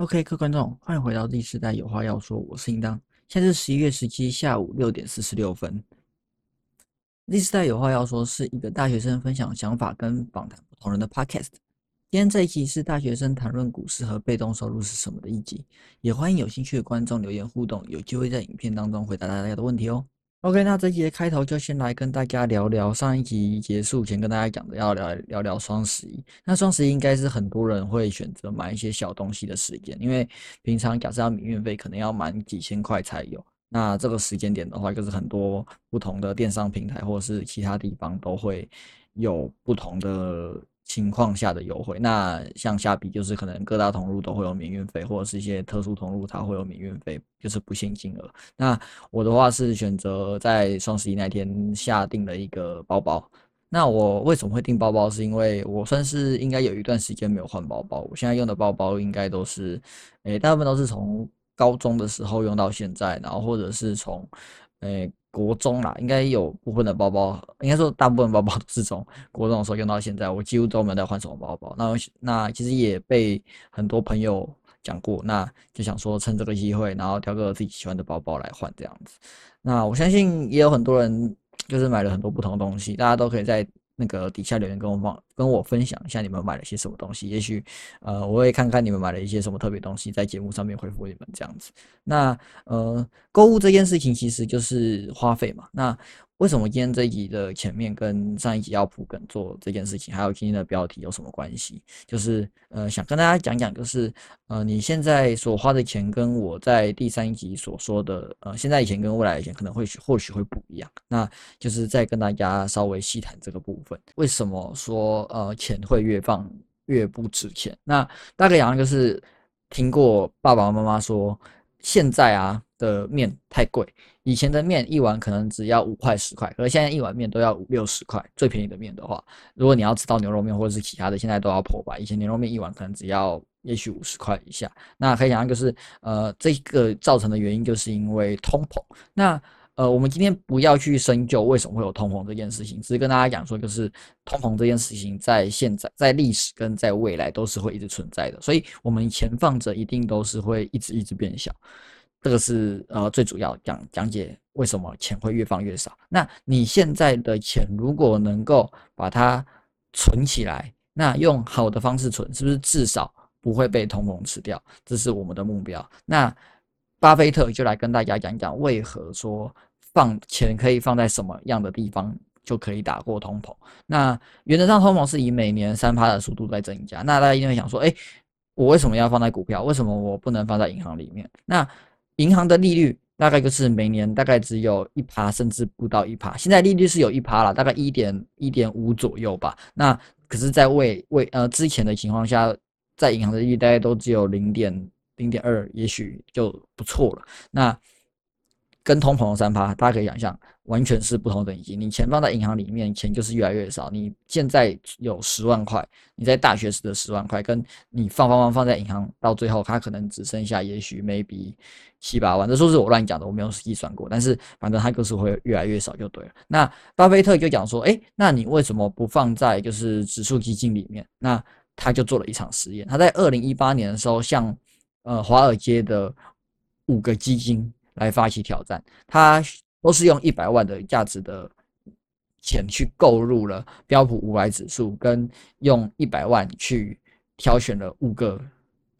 OK，各位观众，欢迎回到第四代有话要说，我是应当。现在是十一月十七下午六点四十六分。第四代有话要说是一个大学生分享想法跟访谈不同人的 Podcast。今天这一期是大学生谈论股市和被动收入是什么的一集，也欢迎有兴趣的观众留言互动，有机会在影片当中回答大家的问题哦。OK，那这一节开头就先来跟大家聊聊上一集结束前跟大家讲的，要聊聊聊双十一。那双十一应该是很多人会选择买一些小东西的时间，因为平常假设要免运费，可能要满几千块才有。那这个时间点的话，就是很多不同的电商平台或者是其他地方都会有不同的。情况下的优惠，那像下笔就是可能各大通路都会有免运费，或者是一些特殊通路它会有免运费，就是不限金额。那我的话是选择在双十一那天下定了一个包包。那我为什么会订包包？是因为我算是应该有一段时间没有换包包，我现在用的包包应该都是，诶，大部分都是从高中的时候用到现在，然后或者是从，诶。国中啦，应该有部分的包包，应该说大部分包包都是从国中的时候用到现在，我几乎都没有再换什么包包。那那其实也被很多朋友讲过，那就想说趁这个机会，然后挑个自己喜欢的包包来换这样子。那我相信也有很多人就是买了很多不同的东西，大家都可以在。那个底下留言跟我放，跟我分享一下你们买了些什么东西，也许呃我会看看你们买了一些什么特别东西，在节目上面回复你们这样子。那呃购物这件事情其实就是花费嘛，那。为什么今天这一集的前面跟上一集要铺梗做这件事情，还有今天的标题有什么关系？就是呃，想跟大家讲讲，就是呃，你现在所花的钱跟我在第三集所说的呃，现在以前跟未来以前可能会或许会不一样。那就是再跟大家稍微细谈这个部分，为什么说呃钱会越放越不值钱？那大概讲就是听过爸爸妈妈说，现在啊的面太贵。以前的面一碗可能只要五块十块，可是现在一碗面都要五六十块。最便宜的面的话，如果你要吃到牛肉面或者是其他的，现在都要破百。以前牛肉面一碗可能只要也许五十块以下。那可以想象，就是呃，这个造成的原因就是因为通膨。那呃，我们今天不要去深究为什么会有通膨这件事情，只是跟大家讲说，就是通膨这件事情在现在、在历史跟在未来都是会一直存在的，所以我们钱放着一定都是会一直一直变小。这个是呃最主要讲讲解为什么钱会越放越少。那你现在的钱如果能够把它存起来，那用好的方式存，是不是至少不会被通膨吃掉？这是我们的目标。那巴菲特就来跟大家讲讲，为何说放钱可以放在什么样的地方就可以打过通膨。那原则上，通膨是以每年三趴的速度在增加。那大家一定会想说，哎，我为什么要放在股票？为什么我不能放在银行里面？那银行的利率大概就是每年大概只有一趴，甚至不到一趴。现在利率是有一趴了，大概一点一点五左右吧。那可是，在未未呃之前的情况下，在银行的利率大概都只有零点零点二，也许就不错了。那跟通膨的三趴，大家可以想象，完全是不同等级。你钱放在银行里面，钱就是越来越少。你现在有十万块，你在大学时的十万块，跟你放放放放在银行，到最后它可能只剩下也许 maybe 七八万。这数字我乱讲的，我没有计算过。但是反正它就是会越来越少就对了。那巴菲特就讲说，哎，那你为什么不放在就是指数基金里面？那他就做了一场实验。他在二零一八年的时候，向呃华尔街的五个基金。来发起挑战，他都是用一百万的价值的钱去购入了标普五百指数，跟用一百万去挑选了五个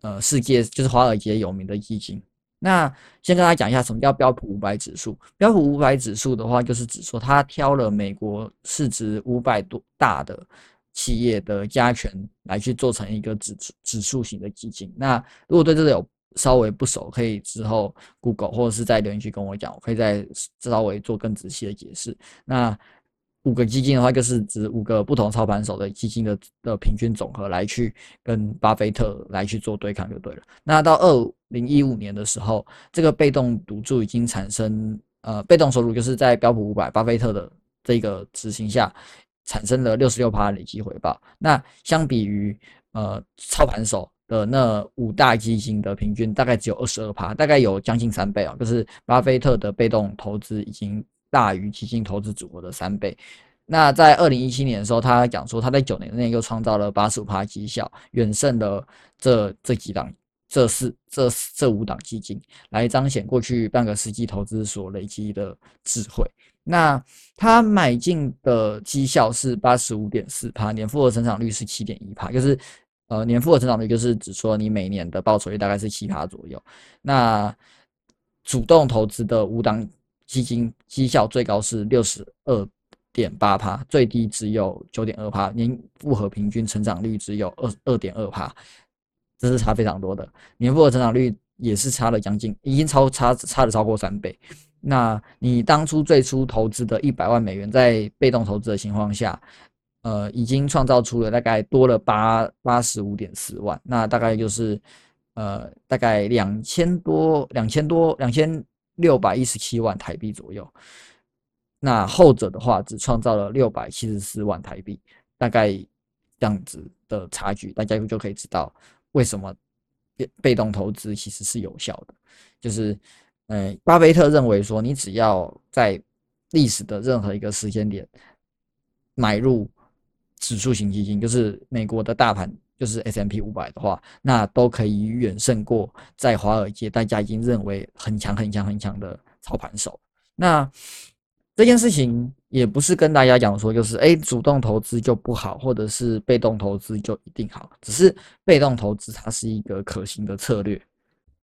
呃世界就是华尔街有名的基金。那先跟大家讲一下什么叫标普五百指数。标普五百指数的话，就是指说他挑了美国市值五百多大的企业的加权来去做成一个指指数型的基金。那如果对这个有稍微不熟，可以之后 Google 或者是在留言区跟我讲，我可以再稍微做更仔细的解释。那五个基金的话，就是指五个不同操盘手的基金的的平均总和来去跟巴菲特来去做对抗就对了。那到二零一五年的时候，这个被动赌注已经产生，呃，被动收入就是在标普五百巴菲特的这个执行下，产生了六十六累计回报。那相比于呃操盘手。的那五大基金的平均大概只有二十二趴，大概有将近三倍啊，就是巴菲特的被动投资已经大于基金投资组合的三倍。那在二零一七年的时候，他讲说他在九年内又创造了八十五趴绩效，远胜了这这几档这四这这五档基金，来彰显过去半个世纪投资所累积的智慧。那他买进的绩效是八十五点四趴，年复合成长率是七点一趴，就是呃年复合成长率就是指说你每年的报酬率大概是七帕左右。那主动投资的五档基金绩效最高是六十二点八帕，最低只有九点二帕，年复合平均成长率只有二二点二帕，这是差非常多的。年复合成长率也是差了将近，已经超差差了超过三倍。那你当初最初投资的一百万美元，在被动投资的情况下，呃，已经创造出了大概多了八八十五点四万，那大概就是呃大概两千多两千多两千六百一十七万台币左右。那后者的话，只创造了六百七十四万台币，大概这样子的差距，大家就可以知道为什么被被动投资其实是有效的，就是。呃，巴菲特认为说，你只要在历史的任何一个时间点买入指数型基金，就是美国的大盘，就是 S M P 五百的话，那都可以远胜过在华尔街大家已经认为很强、很强、很强的操盘手。那这件事情也不是跟大家讲说，就是哎，主动投资就不好，或者是被动投资就一定好，只是被动投资它是一个可行的策略。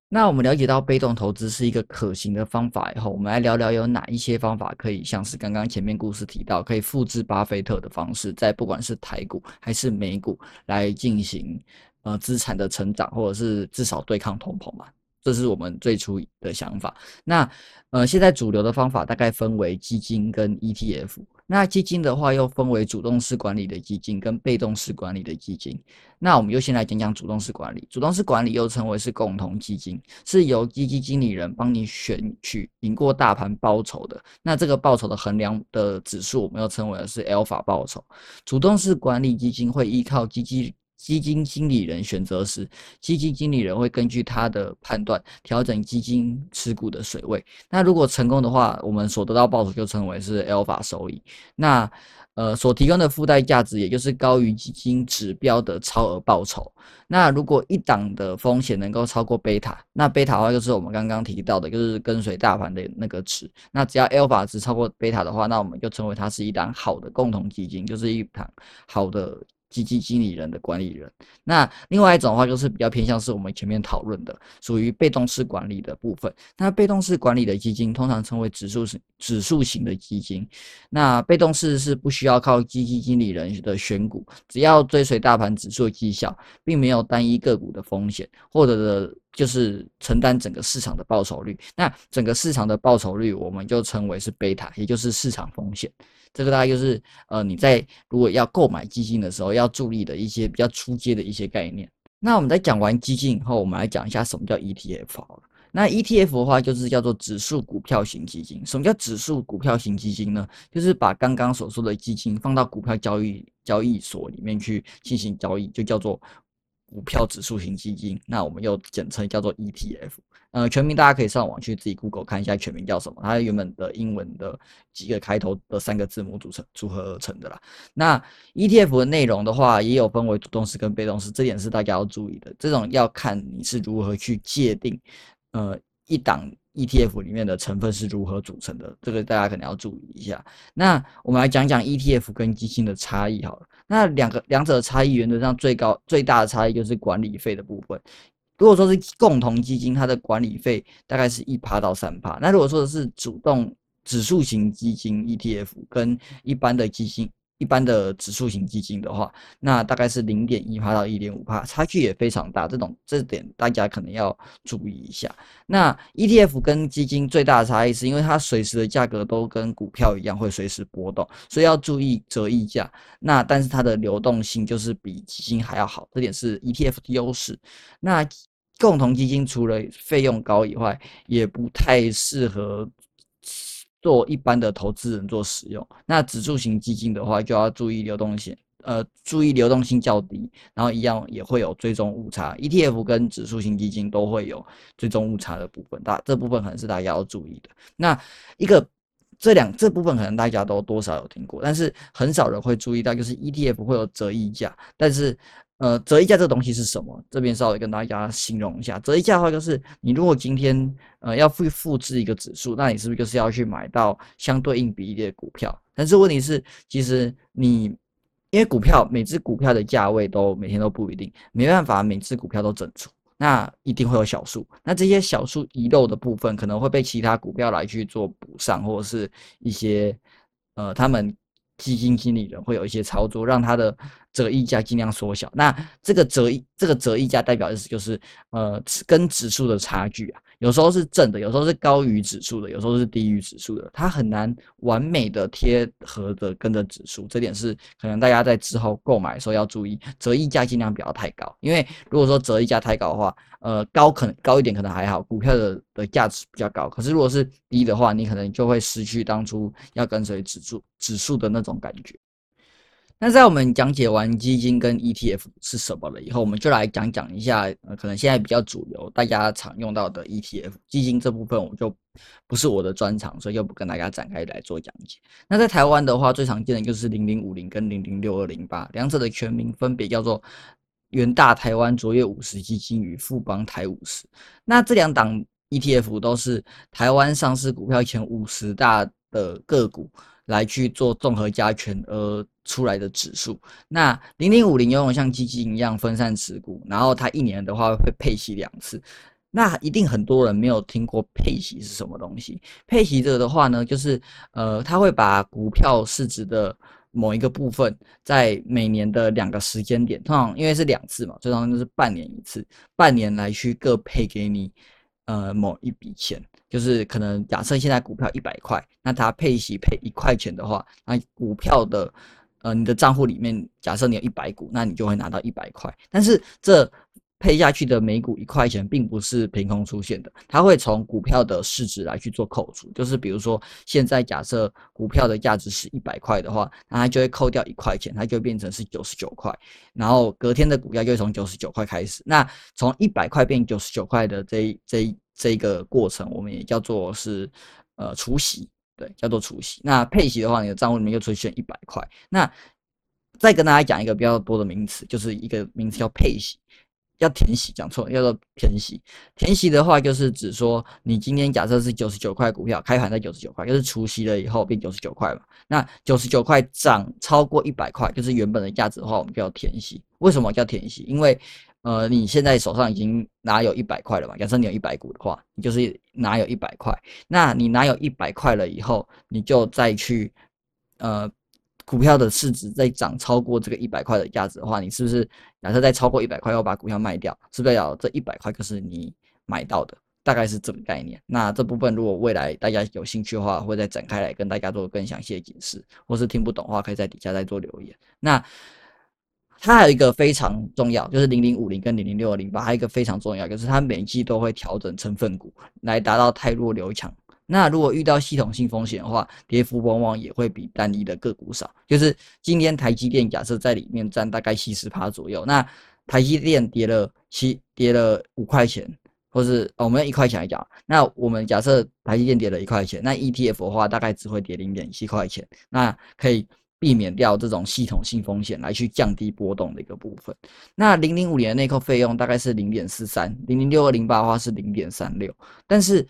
那我们了解到被动投资是一个可行的方法以后，我们来聊聊有哪一些方法可以像是刚刚前面故事提到，可以复制巴菲特的方式，在不管是台股还是美股来进行呃资产的成长，或者是至少对抗通膨嘛。这是我们最初的想法。那呃，现在主流的方法大概分为基金跟 ETF。那基金的话，又分为主动式管理的基金跟被动式管理的基金。那我们就先来讲讲主动式管理。主动式管理又称为是共同基金，是由基金经理人帮你选取赢过大盘报酬的。那这个报酬的衡量的指数，我们又称为是 alpha 报酬。主动式管理基金会依靠基金。基金经理人选择时，基金经理人会根据他的判断调整基金持股的水位。那如果成功的话，我们所得到报酬就称为是 alpha 收益。那呃所提供的附带价值，也就是高于基金指标的超额报酬。那如果一档的风险能够超过贝塔，那贝塔的话就是我们刚刚提到的，就是跟随大盘的那个值。那只要 alpha 值超过贝塔的话，那我们就称为它是一档好的共同基金，就是一档好的。基金经理人的管理人，那另外一种的话就是比较偏向是我们前面讨论的，属于被动式管理的部分。那被动式管理的基金通常称为指数型指数型的基金。那被动式是不需要靠基金经理人的选股，只要追随大盘指数绩效，并没有单一个股的风险，获得的就是承担整个市场的报酬率。那整个市场的报酬率，我们就称为是贝塔，也就是市场风险。这个大概就是呃你在如果要购买基金的时候要注意的一些比较出阶的一些概念。那我们在讲完基金以后，我们来讲一下什么叫 ETF 好了。那 ETF 的话就是叫做指数股票型基金。什么叫指数股票型基金呢？就是把刚刚所说的基金放到股票交易交易所里面去进行交易，就叫做股票指数型基金。那我们又简称叫做 ETF。呃，全名大家可以上网去自己 Google 看一下全名叫什么。它原本的英文的几个开头的三个字母组成组合而成的啦。那 ETF 的内容的话，也有分为主动式跟被动式，这点是大家要注意的。这种要看你是如何去界定，呃，一档 ETF 里面的成分是如何组成的，这个大家可能要注意一下。那我们来讲讲 ETF 跟基金的差异好了。那两个两者的差异，原则上最高最大的差异就是管理费的部分。如果说是共同基金，它的管理费大概是一趴到三趴。那如果说的是主动指数型基金 ETF 跟一般的基金、一般的指数型基金的话，那大概是零点一趴到一点五趴，差距也非常大。这种这点大家可能要注意一下。那 ETF 跟基金最大的差异是因为它随时的价格都跟股票一样会随时波动，所以要注意折溢价。那但是它的流动性就是比基金还要好，这点是 ETF 的优势。那共同基金除了费用高以外，也不太适合做一般的投资人做使用。那指数型基金的话，就要注意流动性，呃，注意流动性较低，然后一样也会有追踪误差。ETF 跟指数型基金都会有追踪误差的部分，大这部分可能是大家要注意的。那一个这两这部分可能大家都多少有听过，但是很少人会注意到，就是 ETF 会有折溢价，但是呃，折溢价这东西是什么？这边稍微跟大家形容一下，折溢价的话，就是你如果今天呃要去复制一个指数，那你是不是就是要去买到相对应比例的股票？但是问题是，其实你因为股票每只股票的价位都每天都不一定，没办法每只股票都整出，那一定会有小数，那这些小数遗漏的部分可能会被其他股票来去做补上，或者是一些呃他们。基金经理人会有一些操作，让他的折溢价尽量缩小。那这个折这个折溢价代表的是就是呃跟指数的差距啊，有时候是正的，有时候是高于指数的，有时候是低于指数的，它很难完美的贴合的跟着指数。这点是可能大家在之后购买的时候要注意，折溢价尽量不要太高，因为如果说折溢价太高的话，呃高可能高一点可能还好，股票的的价值比较高。可是如果是低的话，你可能就会失去当初要跟随指数指数的那。种感觉。那在我们讲解完基金跟 ETF 是什么了以后，我们就来讲讲一下，可能现在比较主流、大家常用到的 ETF 基金这部分，我就不是我的专长，所以就不跟大家展开来做讲解。那在台湾的话，最常见的就是零零五零跟零零六二零八，两者的全名分别叫做元大台湾卓越五十基金与富邦台五十。那这两档 ETF 都是台湾上市股票前五十大的个股。来去做综合加权而出来的指数。那零零五零拥有像基金一样分散持股，然后它一年的话会配息两次。那一定很多人没有听过配息是什么东西。配息这个的话呢，就是呃，它会把股票市值的某一个部分，在每年的两个时间点，通常因为是两次嘛，通常就是半年一次，半年来去各配给你呃某一笔钱。就是可能假设现在股票一百块，那它配息配一块钱的话，那股票的呃你的账户里面，假设你有一百股，那你就会拿到一百块。但是这配下去的每股一块钱，并不是凭空出现的，它会从股票的市值来去做扣除。就是比如说现在假设股票的价值是一百块的话，那它就会扣掉一块钱，它就变成是九十九块。然后隔天的股价就会从九十九块开始，那从一百块变九十九块的这这。这一个过程我们也叫做是呃除息，对，叫做除息。那配息的话，你的账户里面就出现一百块。那再跟大家讲一个比较多的名词，就是一个名词叫配息，要填息，讲错，叫做填息。填息的话，就是指说你今天假设是九十九块股票，开盘在九十九块，就是除息了以后变九十九块嘛。那九十九块涨超过一百块，就是原本的价值的话，我们就要填息。为什么叫填息？因为呃，你现在手上已经拿有一百块了嘛？假设你有一百股的话，你就是拿有一百块。那你拿有一百块了以后，你就再去，呃，股票的市值再涨超过这个一百块的价值的话，你是不是假设再超过一百块要把股票卖掉？是不是要这一百块就是你买到的？大概是这个概念。那这部分如果未来大家有兴趣的话，会再展开来跟大家做更详细的解释，或是听不懂的话，可以在底下再做留言。那。它还有一个非常重要，就是零零五零跟零零六零八，还有一个非常重要，就是它每季都会调整成分股来达到太弱留强。那如果遇到系统性风险的话，跌幅往往也会比单一的个股少。就是今天台积电假设在里面占大概七十趴左右，那台积电跌了七跌了五块钱，或是哦我们一块钱来讲，那我们假设台积电跌了一块钱，那 ETF 的话大概只会跌零点七块钱，那可以。避免掉这种系统性风险，来去降低波动的一个部分。那零零五年的内扣费用大概是零点四三，零零六二零八的话是零点三六。但是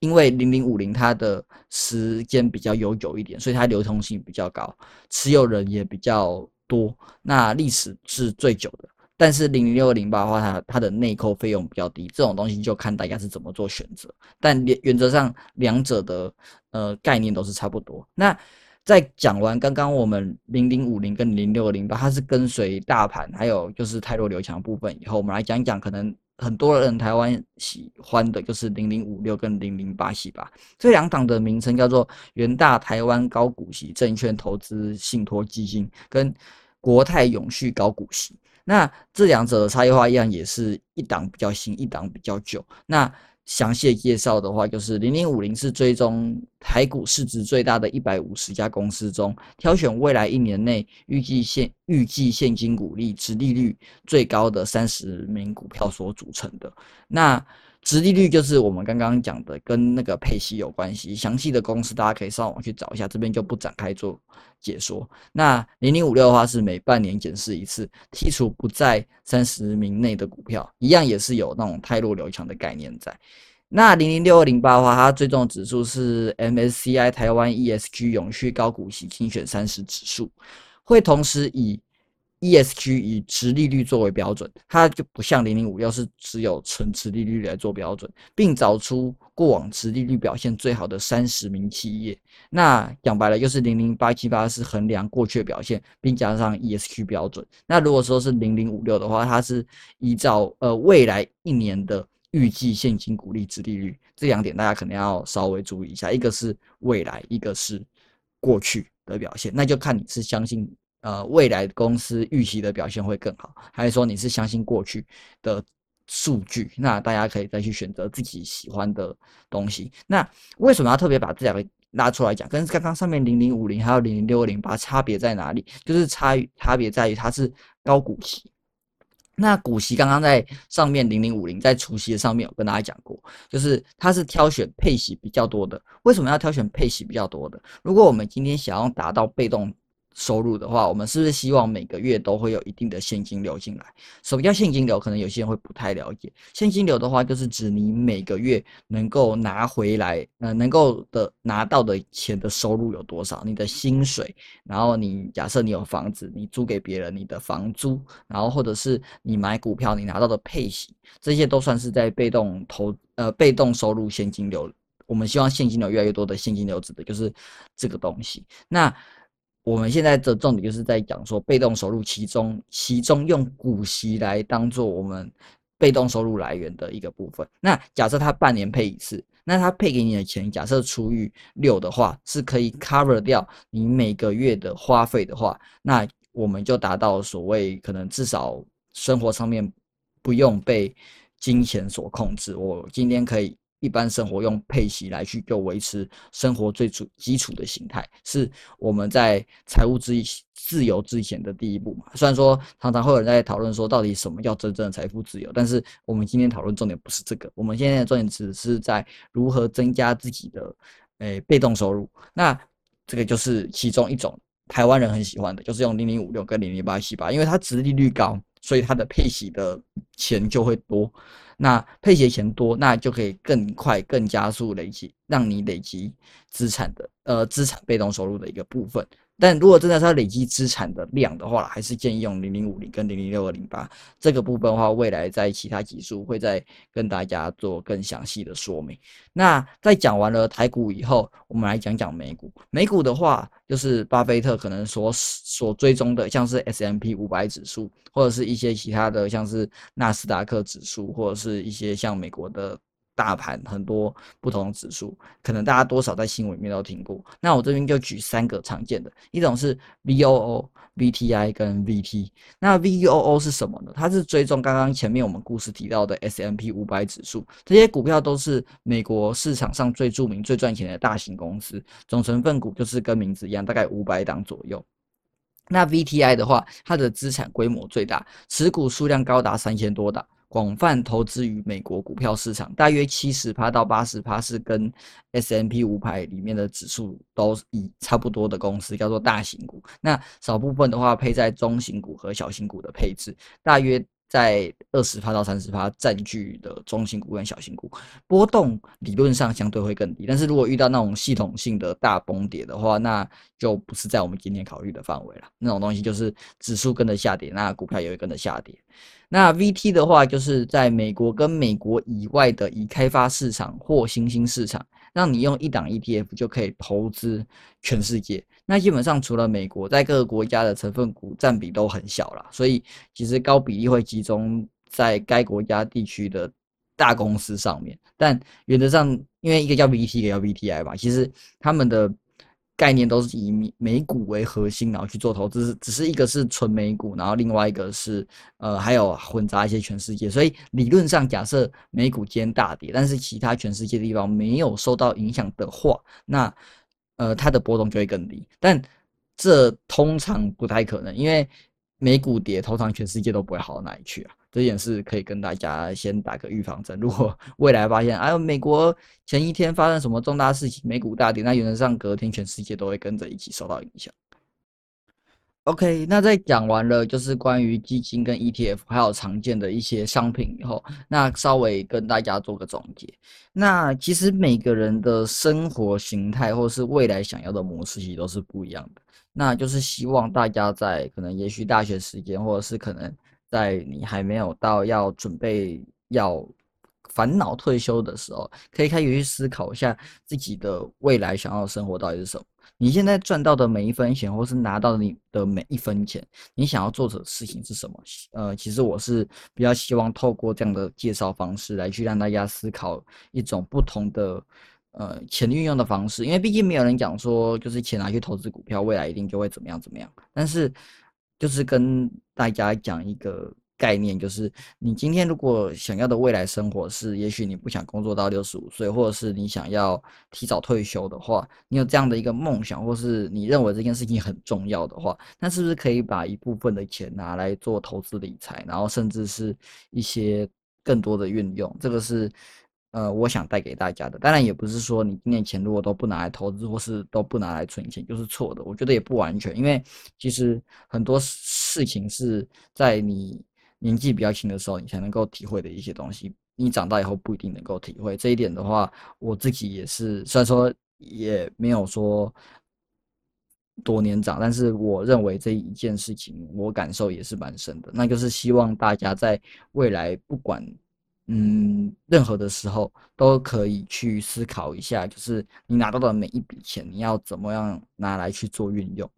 因为零零五零它的时间比较悠久一点，所以它流通性比较高，持有人也比较多，那历史是最久的。但是零零六零八的话，它它的内扣费用比较低，这种东西就看大家是怎么做选择。但原原则上两者的呃概念都是差不多。那在讲完刚刚我们零零五零跟零六零八，它是跟随大盘，还有就是泰弱流强部分以后，我们来讲讲可能很多人台湾喜欢的就是零零五六跟零零八系吧这两档的名称叫做元大台湾高股息证券投资信托基金跟国泰永续高股息。那这两者的差异化一样，也是一档比较新，一档比较久。那详细介绍的话，就是零零五零是追踪台股市值最大的一百五十家公司中，挑选未来一年内预计现预计现金股利、殖利率最高的三十名股票所组成的。那殖利率就是我们刚刚讲的，跟那个配息有关系。详细的公式大家可以上网去找一下，这边就不展开做解说。那零零五六的话是每半年检视一次，剔除不在三十名内的股票，一样也是有那种太弱留强的概念在。那零零六二零八的话，它最重的指数是 MSCI 台湾 ESG 永续高股息精选三十指数，会同时以 ESG 以直利率作为标准，它就不像零零五六是只有纯直利率来做标准，并找出过往直利率表现最好的三十名企业。那讲白了就是零零八七八是衡量过去的表现，并加上 ESG 标准。那如果说是零零五六的话，它是依照呃未来一年的预计现金股利直利率这两点，大家可能要稍微注意一下，一个是未来，一个是过去的表现，那就看你是相信。呃，未来公司预期的表现会更好，还是说你是相信过去的数据？那大家可以再去选择自己喜欢的东西。那为什么要特别把这两个拉出来讲？跟刚刚上面零零五零还有零零六零八差别在哪里？就是差差别在于它是高股息。那股息刚刚在上面零零五零在除息的上面有跟大家讲过，就是它是挑选配息比较多的。为什么要挑选配息比较多的？如果我们今天想要达到被动。收入的话，我们是不是希望每个月都会有一定的现金流进来？什么叫现金流？可能有些人会不太了解。现金流的话，就是指你每个月能够拿回来，呃，能够的拿到的钱的收入有多少？你的薪水，然后你假设你有房子，你租给别人，你的房租，然后或者是你买股票，你拿到的配息，这些都算是在被动投，呃，被动收入现金流。我们希望现金流越来越多的现金流指的就是这个东西。那我们现在的重点就是在讲说被动收入，其中其中用股息来当做我们被动收入来源的一个部分。那假设他半年配一次，那他配给你的钱，假设除以六的话，是可以 cover 掉你每个月的花费的话，那我们就达到所谓可能至少生活上面不用被金钱所控制。我今天可以。一般生活用配息来去就维持生活最主基础的形态，是我们在财务自自由之前的第一步嘛？虽然说常常会有人在讨论说到底什么叫真正的财富自由，但是我们今天讨论重点不是这个，我们现在的重点只是在如何增加自己的诶被动收入。那这个就是其中一种台湾人很喜欢的，就是用零零五六跟零零八七八，因为它殖利率高，所以它的配息的钱就会多。那配息的钱多，那就可以更快、更加速累积，让你累积资产的呃资产被动收入的一个部分。但如果真的是要累积资产的量的话，还是建议用零零五零跟零零六二零八这个部分的话，未来在其他集数会再跟大家做更详细的说明。那在讲完了台股以后，我们来讲讲美股。美股的话，就是巴菲特可能所所追踪的，像是 S M P 五百指数，或者是一些其他的，像是纳斯达克指数，或者是一些像美国的。大盘很多不同指数，可能大家多少在新闻里面都听过。那我这边就举三个常见的，一种是 VOO、VTI 跟 VT。那 VOO 是什么呢？它是追踪刚刚前面我们故事提到的 S&P 五百指数，这些股票都是美国市场上最著名、最赚钱的大型公司，总成分股就是跟名字一样，大概五百档左右。那 VTI 的话，它的资产规模最大，持股数量高达三千多档。广泛投资于美国股票市场，大约七十趴到八十趴是跟 S M P 五百里面的指数都以差不多的公司，叫做大型股。那少部分的话配在中型股和小型股的配置，大约在二十趴到三十趴占据的中型股跟小型股，波动理论上相对会更低。但是如果遇到那种系统性的大崩跌的话，那就不是在我们今天考虑的范围了。那种东西就是指数跟着下跌，那股票也会跟着下跌。那 VT 的话，就是在美国跟美国以外的已开发市场或新兴市场，让你用一档 ETF 就可以投资全世界。那基本上除了美国，在各个国家的成分股占比都很小啦，所以其实高比例会集中在该国家地区的大公司上面。但原则上，因为一个叫 VT，一个叫 VTI 吧，其实他们的。概念都是以美股为核心，然后去做投资，只是一个是纯美股，然后另外一个是呃还有混杂一些全世界。所以理论上，假设美股今天大跌，但是其他全世界的地方没有受到影响的话，那呃它的波动就会更低。但这通常不太可能，因为美股跌，通常全世界都不会好到哪里去啊。这件事可以跟大家先打个预防针。如果 未来发现，哎呦，美国前一天发生什么重大事情，美股大跌，那原则上隔天全世界都会跟着一起受到影响。OK，那在讲完了就是关于基金跟 ETF 还有常见的一些商品以后，那稍微跟大家做个总结。那其实每个人的生活形态或是未来想要的模式，其实都是不一样的。那就是希望大家在可能也许大学时间，或者是可能在你还没有到要准备要烦恼退休的时候，可以开始去思考一下自己的未来想要的生活到底是什么。你现在赚到的每一分钱，或是拿到你的每一分钱，你想要做的事情是什么？呃，其实我是比较希望透过这样的介绍方式来去让大家思考一种不同的呃钱运用的方式，因为毕竟没有人讲说就是钱拿去投资股票，未来一定就会怎么样怎么样。但是就是跟大家讲一个。概念就是，你今天如果想要的未来生活是，也许你不想工作到六十五岁，或者是你想要提早退休的话，你有这样的一个梦想，或是你认为这件事情很重要的话，那是不是可以把一部分的钱拿来做投资理财，然后甚至是一些更多的运用？这个是。呃，我想带给大家的，当然也不是说你今年钱如果都不拿来投资，或是都不拿来存钱，就是错的。我觉得也不完全，因为其实很多事情是在你年纪比较轻的时候，你才能够体会的一些东西，你长大以后不一定能够体会。这一点的话，我自己也是，虽然说也没有说多年长，但是我认为这一件事情，我感受也是蛮深的。那就是希望大家在未来不管。嗯，任何的时候都可以去思考一下，就是你拿到的每一笔钱，你要怎么样拿来去做运用，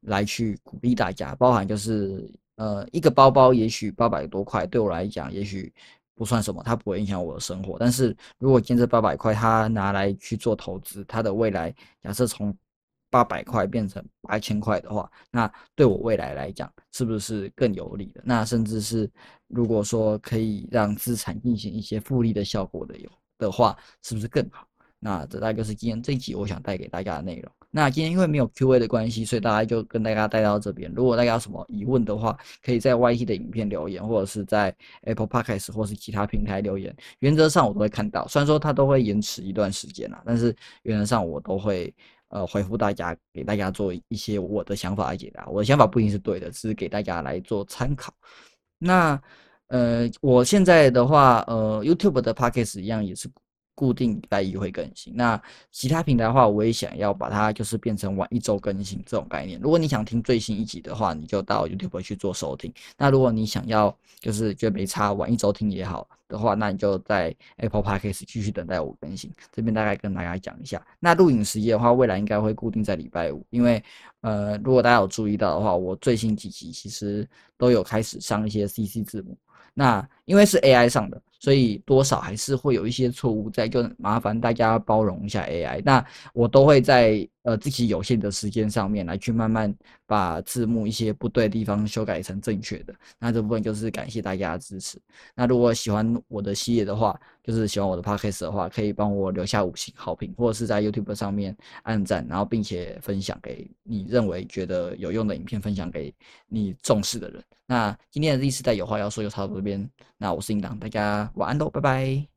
来去鼓励大家。包含就是呃，一个包包也许八百多块，对我来讲也许不算什么，它不会影响我的生活。但是如果今天这八百块，它拿来去做投资，它的未来假设从八百块变成八千块的话，那对我未来来讲是不是更有利的？那甚至是如果说可以让资产进行一些复利的效果的有的话，是不是更好？那这大概是今天这一集我想带给大家的内容。那今天因为没有 Q&A 的关系，所以大家就跟大家带到这边。如果大家有什么疑问的话，可以在 YT 的影片留言，或者是在 Apple Podcast 或是其他平台留言。原则上我都会看到，虽然说它都会延迟一段时间啦，但是原则上我都会。呃，回复大家，给大家做一些我的想法来解答。我的想法不一定是对的，只是给大家来做参考。那呃，我现在的话，呃，YouTube 的 p o c k e t 一样也是。固定礼拜一会更新。那其他平台的话，我也想要把它就是变成晚一周更新这种概念。如果你想听最新一集的话，你就到 YouTube 去做收听。那如果你想要就是觉得没差，晚一周听也好的话，那你就在 Apple Podcast 继续等待我更新。这边大概跟大家讲一下。那录影时间的话，未来应该会固定在礼拜五，因为呃，如果大家有注意到的话，我最新几集其实都有开始上一些 CC 字幕。那因为是 AI 上的。所以多少还是会有一些错误在，就麻烦大家包容一下 AI。那我都会在呃自己有限的时间上面来去慢慢把字幕一些不对的地方修改成正确的。那这部分就是感谢大家的支持。那如果喜欢我的系列的话，就是喜欢我的 Podcast 的话，可以帮我留下五星好评，或者是在 YouTube 上面按赞，然后并且分享给你认为觉得有用的影片，分享给你重视的人。那今天的第四代有话要说就差不多这边。那我是应当，大家。晚安喽，拜拜。